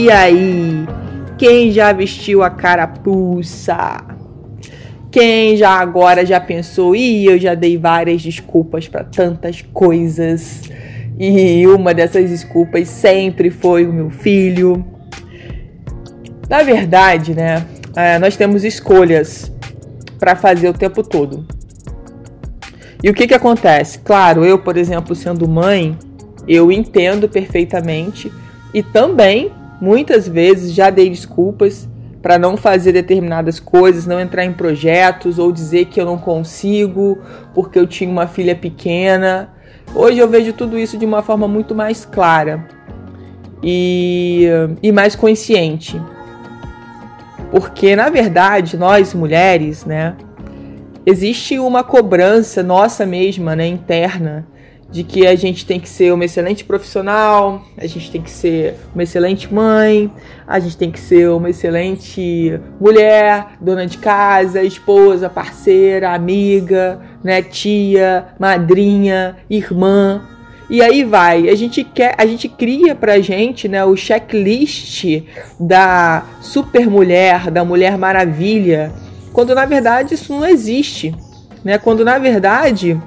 E aí, quem já vestiu a carapuça? Quem já agora já pensou, e eu já dei várias desculpas para tantas coisas. E uma dessas desculpas sempre foi o meu filho. Na verdade, né, é, nós temos escolhas para fazer o tempo todo. E o que que acontece? Claro, eu, por exemplo, sendo mãe, eu entendo perfeitamente e também Muitas vezes já dei desculpas para não fazer determinadas coisas, não entrar em projetos ou dizer que eu não consigo porque eu tinha uma filha pequena. Hoje eu vejo tudo isso de uma forma muito mais clara e, e mais consciente. Porque na verdade, nós mulheres, né, existe uma cobrança nossa mesma, né, interna de que a gente tem que ser uma excelente profissional, a gente tem que ser uma excelente mãe, a gente tem que ser uma excelente mulher, dona de casa, esposa, parceira, amiga, né, tia, madrinha, irmã. E aí vai, a gente quer, a gente cria pra gente, né, o checklist da super mulher, da mulher maravilha, quando na verdade isso não existe, né? Quando na verdade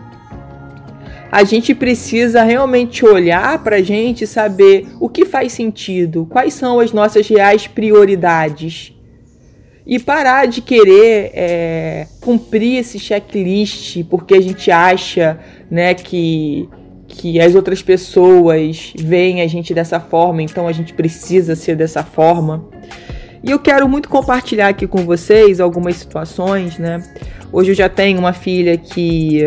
a gente precisa realmente olhar para a gente saber o que faz sentido, quais são as nossas reais prioridades. E parar de querer é, cumprir esse checklist porque a gente acha né, que, que as outras pessoas veem a gente dessa forma, então a gente precisa ser dessa forma. E eu quero muito compartilhar aqui com vocês algumas situações, né? Hoje eu já tenho uma filha que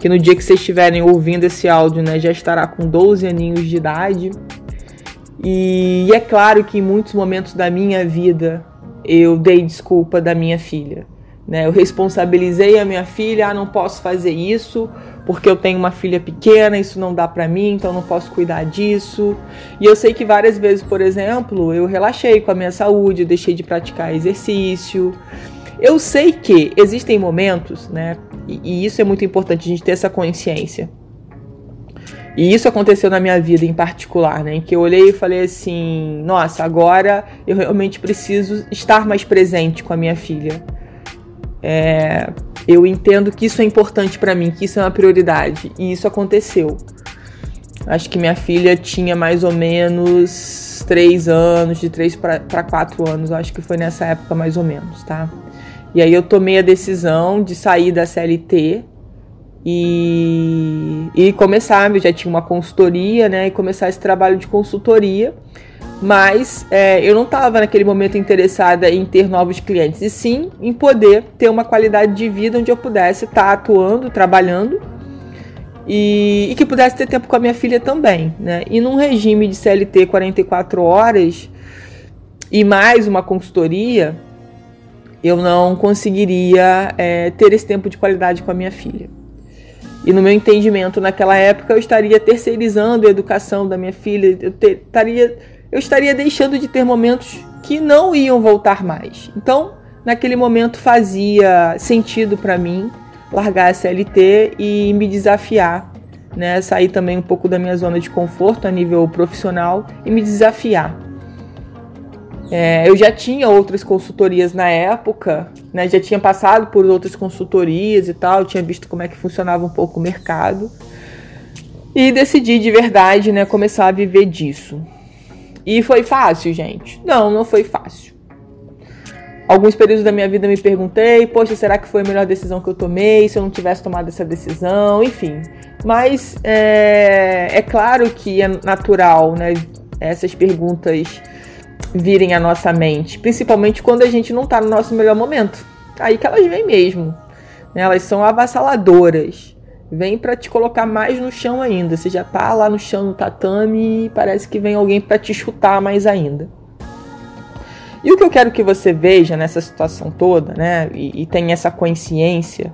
que no dia que vocês estiverem ouvindo esse áudio, né, já estará com 12 aninhos de idade. E, e é claro que em muitos momentos da minha vida eu dei desculpa da minha filha. Né? Eu responsabilizei a minha filha, ah, não posso fazer isso porque eu tenho uma filha pequena, isso não dá para mim, então não posso cuidar disso. E eu sei que várias vezes, por exemplo, eu relaxei com a minha saúde, eu deixei de praticar exercício. Eu sei que existem momentos, né, e, e isso é muito importante, a gente ter essa consciência. E isso aconteceu na minha vida em particular, né? Em que eu olhei e falei assim: nossa, agora eu realmente preciso estar mais presente com a minha filha. É, eu entendo que isso é importante para mim, que isso é uma prioridade. E isso aconteceu. Acho que minha filha tinha mais ou menos três anos, de três para quatro anos. Acho que foi nessa época mais ou menos, tá? E aí eu tomei a decisão de sair da CLT e, e começar. Eu já tinha uma consultoria, né? E começar esse trabalho de consultoria. Mas é, eu não estava naquele momento interessada em ter novos clientes, e sim em poder ter uma qualidade de vida onde eu pudesse estar tá atuando, trabalhando e, e, que pudesse ter tempo com a minha filha também, né? E num regime de CLT 44 horas e mais uma consultoria, eu não conseguiria é, ter esse tempo de qualidade com a minha filha. E no meu entendimento, naquela época, eu estaria terceirizando a educação da minha filha, eu, ter, estaria, eu estaria deixando de ter momentos que não iam voltar mais. Então, naquele momento, fazia sentido para mim largar a CLT e me desafiar, né? sair também um pouco da minha zona de conforto a nível profissional e me desafiar. É, eu já tinha outras consultorias na época, né? Já tinha passado por outras consultorias e tal, tinha visto como é que funcionava um pouco o mercado. E decidi de verdade, né, começar a viver disso. E foi fácil, gente? Não, não foi fácil. Alguns períodos da minha vida me perguntei, poxa, será que foi a melhor decisão que eu tomei? Se eu não tivesse tomado essa decisão, enfim. Mas é, é claro que é natural, né? Essas perguntas virem à nossa mente, principalmente quando a gente não está no nosso melhor momento. Aí que elas vêm mesmo. Né? Elas são avassaladoras. vem para te colocar mais no chão ainda. Você já tá lá no chão no tatame e parece que vem alguém para te chutar mais ainda. E o que eu quero que você veja nessa situação toda, né, e, e tenha essa consciência,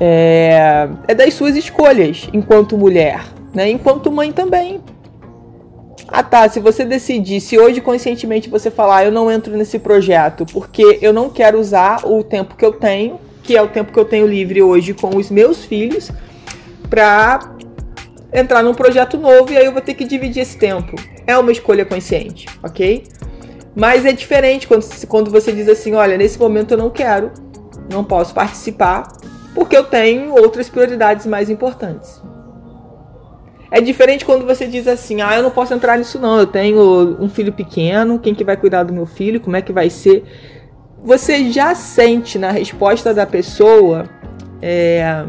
é, é das suas escolhas enquanto mulher, né, enquanto mãe também. Ah tá, se você decidir, se hoje conscientemente você falar, ah, eu não entro nesse projeto porque eu não quero usar o tempo que eu tenho, que é o tempo que eu tenho livre hoje com os meus filhos, para entrar num projeto novo e aí eu vou ter que dividir esse tempo. É uma escolha consciente, ok? Mas é diferente quando, quando você diz assim: olha, nesse momento eu não quero, não posso participar, porque eu tenho outras prioridades mais importantes. É diferente quando você diz assim: ah, eu não posso entrar nisso, não, eu tenho um filho pequeno, quem que vai cuidar do meu filho, como é que vai ser. Você já sente na resposta da pessoa. É,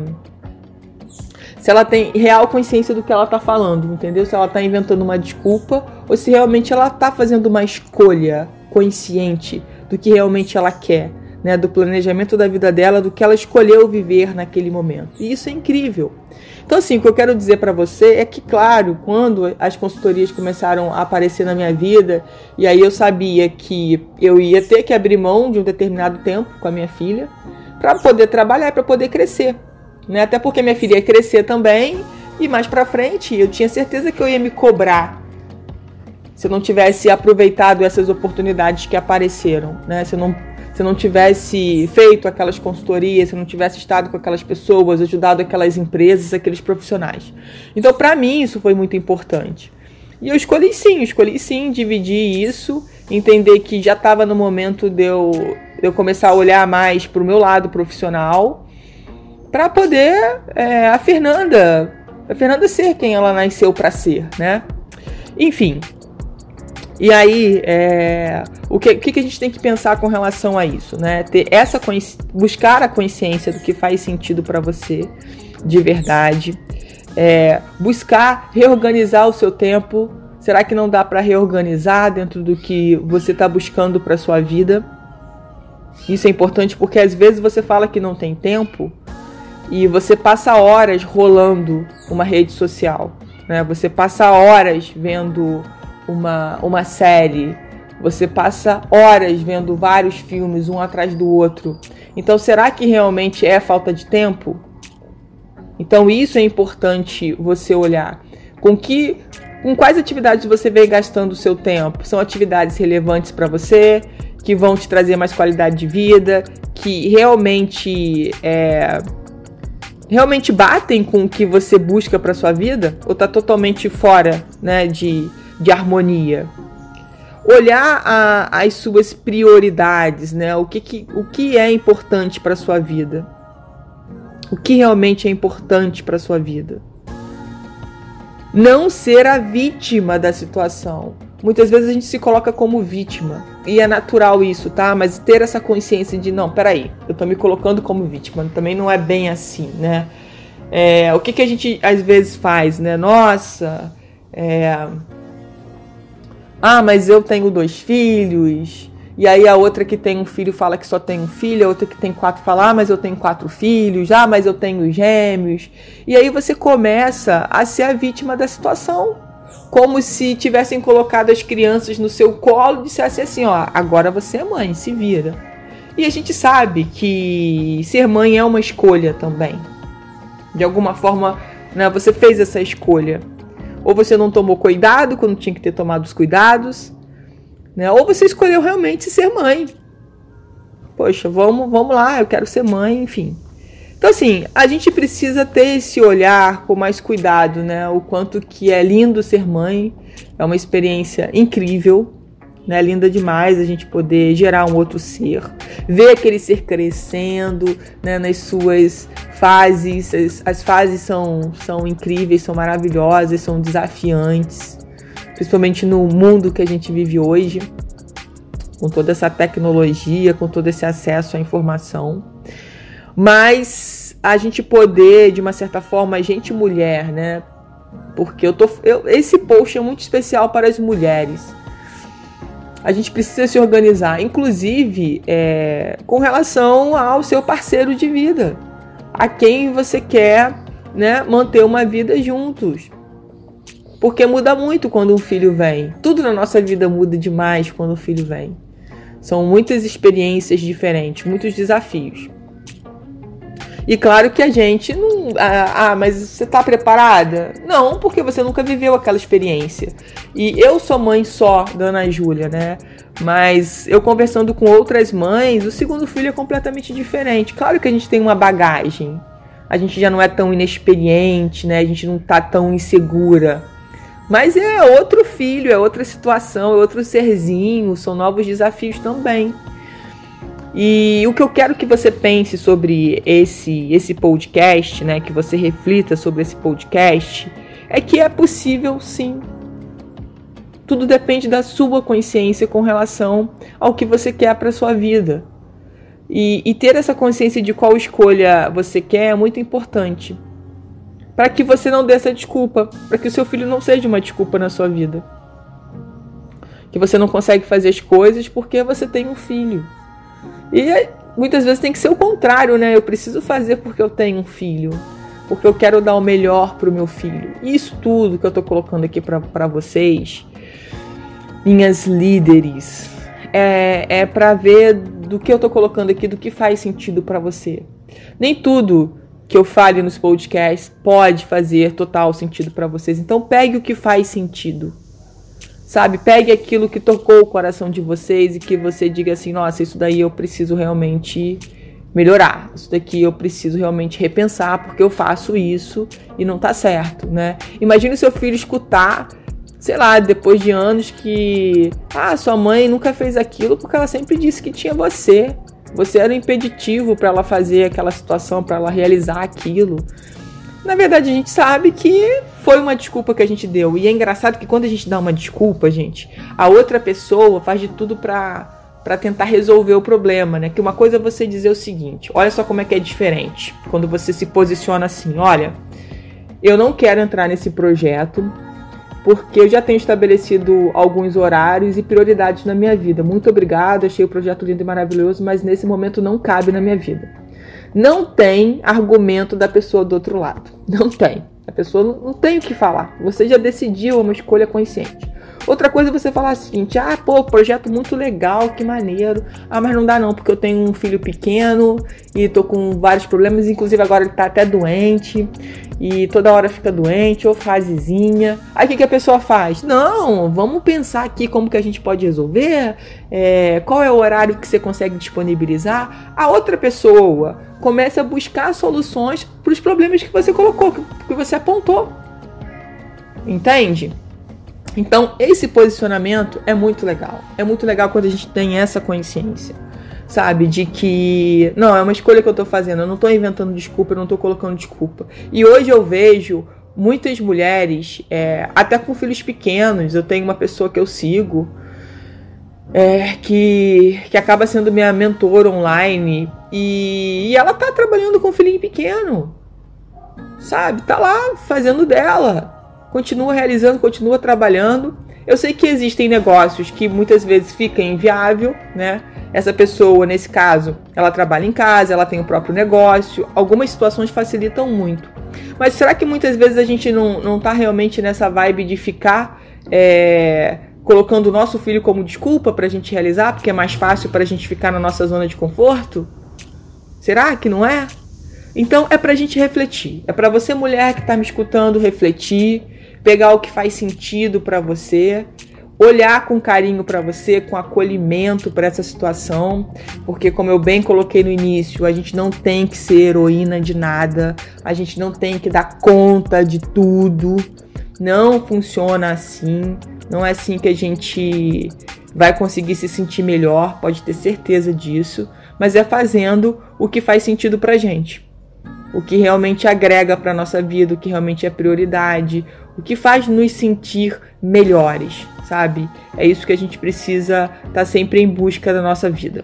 se ela tem real consciência do que ela tá falando, entendeu? Se ela tá inventando uma desculpa ou se realmente ela tá fazendo uma escolha consciente do que realmente ela quer, né? Do planejamento da vida dela, do que ela escolheu viver naquele momento. E isso é incrível. Então, assim, o que eu quero dizer para você é que, claro, quando as consultorias começaram a aparecer na minha vida, e aí eu sabia que eu ia ter que abrir mão de um determinado tempo com a minha filha para poder trabalhar, para poder crescer né? Até porque minha filha ia crescer também e mais para frente eu tinha certeza que eu ia me cobrar se eu não tivesse aproveitado essas oportunidades que apareceram, né? Se eu não se não tivesse feito aquelas consultorias, se não tivesse estado com aquelas pessoas, ajudado aquelas empresas, aqueles profissionais. Então, para mim, isso foi muito importante. E eu escolhi sim, escolhi sim dividir isso, entender que já estava no momento de eu, de eu começar a olhar mais para o meu lado profissional para poder é, a Fernanda, a Fernanda ser quem ela nasceu para ser, né? Enfim. E aí, é, o, que, o que a gente tem que pensar com relação a isso, né? Ter essa buscar a consciência do que faz sentido para você de verdade, é, buscar reorganizar o seu tempo. Será que não dá para reorganizar dentro do que você está buscando para sua vida? Isso é importante porque às vezes você fala que não tem tempo, e você passa horas rolando uma rede social, né? Você passa horas vendo uma, uma série, você passa horas vendo vários filmes um atrás do outro. Então, será que realmente é falta de tempo? Então, isso é importante você olhar. Com que com quais atividades você vem gastando o seu tempo? São atividades relevantes para você, que vão te trazer mais qualidade de vida, que realmente é, realmente batem com o que você busca para sua vida ou está totalmente fora né, de, de harmonia? Olhar a, as suas prioridades, né? O que, que, o que é importante para sua vida? O que realmente é importante para sua vida? Não ser a vítima da situação. Muitas vezes a gente se coloca como vítima. E é natural isso, tá? Mas ter essa consciência de, não, peraí, eu tô me colocando como vítima. Também não é bem assim, né? É, o que, que a gente às vezes faz, né? Nossa, é... Ah, mas eu tenho dois filhos. E aí a outra que tem um filho fala que só tem um filho, a outra que tem quatro fala, ah, mas eu tenho quatro filhos, ah, mas eu tenho gêmeos. E aí você começa a ser a vítima da situação como se tivessem colocado as crianças no seu colo e dissessem assim, ó, agora você é mãe, se vira. E a gente sabe que ser mãe é uma escolha também. De alguma forma, né, você fez essa escolha. Ou você não tomou cuidado quando tinha que ter tomado os cuidados, né? Ou você escolheu realmente ser mãe. Poxa, vamos, vamos lá, eu quero ser mãe, enfim. Então, assim, a gente precisa ter esse olhar com mais cuidado, né? O quanto que é lindo ser mãe, é uma experiência incrível, né? Linda demais a gente poder gerar um outro ser, ver aquele ser crescendo, né? Nas suas fases, as, as fases são, são incríveis, são maravilhosas, são desafiantes, principalmente no mundo que a gente vive hoje, com toda essa tecnologia, com todo esse acesso à informação mas a gente poder, de uma certa forma, a gente mulher, né? Porque eu tô. Eu, esse post é muito especial para as mulheres. A gente precisa se organizar, inclusive é, com relação ao seu parceiro de vida, a quem você quer né, manter uma vida juntos. Porque muda muito quando um filho vem. Tudo na nossa vida muda demais quando o um filho vem. São muitas experiências diferentes, muitos desafios. E claro que a gente não. Ah, mas você está preparada? Não, porque você nunca viveu aquela experiência. E eu sou mãe só da Ana Júlia, né? Mas eu conversando com outras mães, o segundo filho é completamente diferente. Claro que a gente tem uma bagagem. A gente já não é tão inexperiente, né? A gente não tá tão insegura. Mas é outro filho, é outra situação, é outro serzinho, são novos desafios também. E o que eu quero que você pense sobre esse esse podcast, né, que você reflita sobre esse podcast, é que é possível sim. Tudo depende da sua consciência com relação ao que você quer para sua vida. E, e ter essa consciência de qual escolha você quer é muito importante para que você não dê essa desculpa, para que o seu filho não seja uma desculpa na sua vida. Que você não consegue fazer as coisas porque você tem um filho. E muitas vezes tem que ser o contrário, né? Eu preciso fazer porque eu tenho um filho. Porque eu quero dar o melhor para o meu filho. Isso tudo que eu estou colocando aqui para vocês, minhas líderes, é, é para ver do que eu estou colocando aqui, do que faz sentido para você. Nem tudo que eu fale nos podcasts pode fazer total sentido para vocês. Então pegue o que faz sentido. Sabe? Pegue aquilo que tocou o coração de vocês e que você diga assim: "Nossa, isso daí eu preciso realmente melhorar. Isso daqui eu preciso realmente repensar porque eu faço isso e não tá certo, né? Imagine o seu filho escutar sei lá, depois de anos que ah, sua mãe nunca fez aquilo porque ela sempre disse que tinha você. Você era impeditivo para ela fazer aquela situação, para ela realizar aquilo. Na verdade, a gente sabe que foi uma desculpa que a gente deu. E é engraçado que quando a gente dá uma desculpa, gente, a outra pessoa faz de tudo para para tentar resolver o problema, né? Que uma coisa é você dizer o seguinte: olha só como é que é diferente quando você se posiciona assim, olha, eu não quero entrar nesse projeto porque eu já tenho estabelecido alguns horários e prioridades na minha vida. Muito obrigada, achei o projeto lindo e maravilhoso, mas nesse momento não cabe na minha vida. Não tem argumento da pessoa do outro lado. Não tem. A pessoa não, tem o que falar. Você já decidiu uma escolha consciente. Outra coisa é você falar o seguinte: ah, pô, projeto muito legal, que maneiro. Ah, mas não dá não, porque eu tenho um filho pequeno e tô com vários problemas, inclusive agora ele tá até doente e toda hora fica doente ou fasezinha. Aí o que, que a pessoa faz? Não, vamos pensar aqui como que a gente pode resolver, é, qual é o horário que você consegue disponibilizar. A outra pessoa começa a buscar soluções para os problemas que você colocou, que você apontou. Entende? Então, esse posicionamento é muito legal. É muito legal quando a gente tem essa consciência, sabe? De que, não, é uma escolha que eu tô fazendo, eu não tô inventando desculpa, eu não tô colocando desculpa. E hoje eu vejo muitas mulheres, é, até com filhos pequenos, eu tenho uma pessoa que eu sigo, é, que, que acaba sendo minha mentora online, e, e ela tá trabalhando com um filhinho pequeno, sabe? Tá lá fazendo dela continua realizando, continua trabalhando. Eu sei que existem negócios que muitas vezes fica inviável, né? Essa pessoa, nesse caso, ela trabalha em casa, ela tem o próprio negócio. Algumas situações facilitam muito. Mas será que muitas vezes a gente não, não tá realmente nessa vibe de ficar é, colocando o nosso filho como desculpa para a gente realizar, porque é mais fácil para a gente ficar na nossa zona de conforto? Será que não é? Então é para a gente refletir. É para você, mulher que está me escutando, refletir pegar o que faz sentido para você, olhar com carinho para você, com acolhimento para essa situação, porque como eu bem coloquei no início, a gente não tem que ser heroína de nada, a gente não tem que dar conta de tudo. Não funciona assim. Não é assim que a gente vai conseguir se sentir melhor, pode ter certeza disso, mas é fazendo o que faz sentido pra gente. O que realmente agrega para nossa vida, o que realmente é prioridade, o que faz nos sentir melhores, sabe? É isso que a gente precisa estar tá sempre em busca da nossa vida.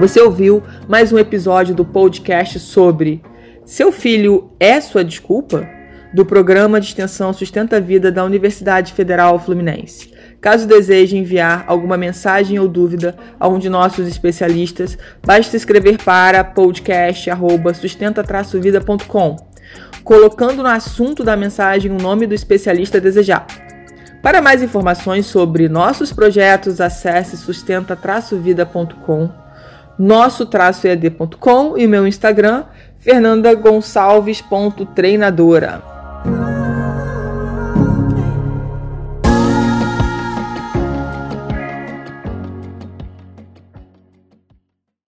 Você ouviu mais um episódio do podcast sobre Seu filho é sua desculpa? Do programa de extensão Sustenta a Vida da Universidade Federal Fluminense. Caso deseje enviar alguma mensagem ou dúvida a um de nossos especialistas, basta escrever para podcast@sustenta-vida.com, colocando no assunto da mensagem o nome do especialista desejado. Para mais informações sobre nossos projetos, acesse sustenta-vida.com, nosso-ead.com e meu Instagram, fernandagonçalves.treinadora.